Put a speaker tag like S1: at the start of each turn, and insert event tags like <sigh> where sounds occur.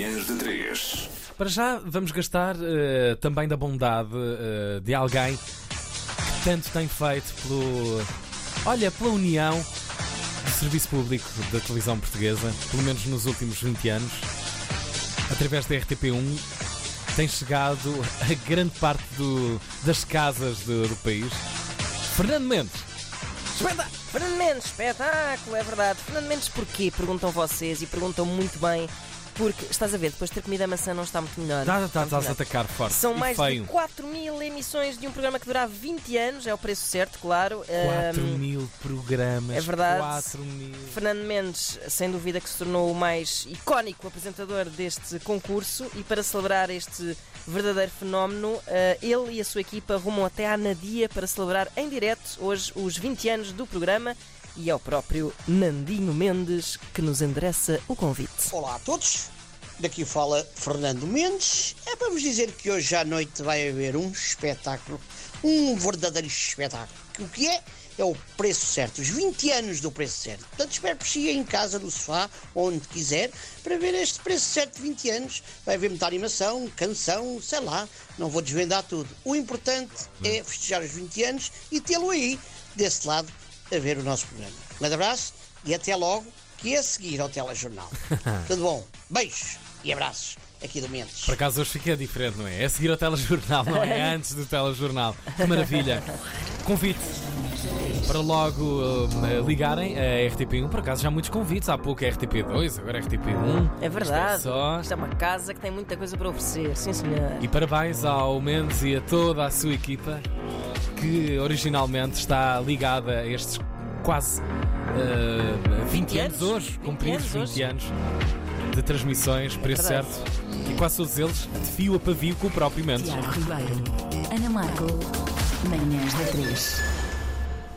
S1: Manhãs de 3.
S2: Para já, vamos gastar eh, também da bondade eh, de alguém que tanto tem feito pelo. Olha, pela união do Serviço Público da Televisão Portuguesa, pelo menos nos últimos 20 anos, através da RTP1, tem chegado a grande parte do- das casas do, do país. Fernando Mendes! Espetáculo!
S3: Fernando Mendes, espetáculo, é verdade. Fernando Mendes, porquê? Perguntam vocês e perguntam muito bem. Porque, estás a ver, depois de ter comido a maçã não está muito melhor.
S2: Estás,
S3: Não
S2: estás,
S3: está
S2: estás a atacar forte.
S3: São mais de 4 mil emissões de um programa que durava 20 anos, é o preço certo, claro.
S2: 4
S3: Ahm,
S2: mil programas.
S3: é verdade.
S2: 4 mil.
S3: Fernando Mendes, sem dúvida que se tornou o mais icónico apresentador deste concurso e para celebrar este verdadeiro fenómeno, eh, ele e a sua equipa rumam até à Nadia para celebrar em direto hoje os 20 anos do programa e é o próprio Nandinho Mendes que nos endereça o convite.
S4: Olá a todos, daqui fala Fernando Mendes. É para vos dizer que hoje à noite vai haver um espetáculo, um verdadeiro espetáculo. O que é? É o preço certo, os 20 anos do preço certo. Portanto, espero por si em casa, no sofá, onde quiser, para ver este preço certo de 20 anos. Vai haver muita animação, canção, sei lá, não vou desvendar tudo. O importante é festejar os 20 anos e tê-lo aí, desse lado, a ver o nosso programa. Um grande abraço e até logo, que é a seguir ao telejornal. <laughs> Tudo bom? Beijos e abraços aqui do Mendes.
S2: Por acaso hoje fica diferente, não é? É seguir ao telejornal, não é <laughs> antes do telejornal. Que maravilha. Convite para logo uh, ligarem a RTP1. Por acaso já há muitos convites. Há pouco é RTP2, agora é RTP1.
S3: É verdade,
S2: Isto é só.
S3: isto é uma casa que tem muita coisa para oferecer, sim senhor.
S2: E parabéns ao Mendes e a toda a sua equipa que originalmente está ligada a estes quase uh, 20,
S3: 20
S2: anos
S3: anos,
S2: hoje,
S3: 20
S2: cumpridos
S3: anos
S2: 20
S3: hoje.
S2: anos de transmissões, preço
S3: verdade.
S2: certo. E quase todos eles de fio a pavio com o próprio Mendes.
S5: Tiago Ribeiro, Ana Marco, Manhãs da 3.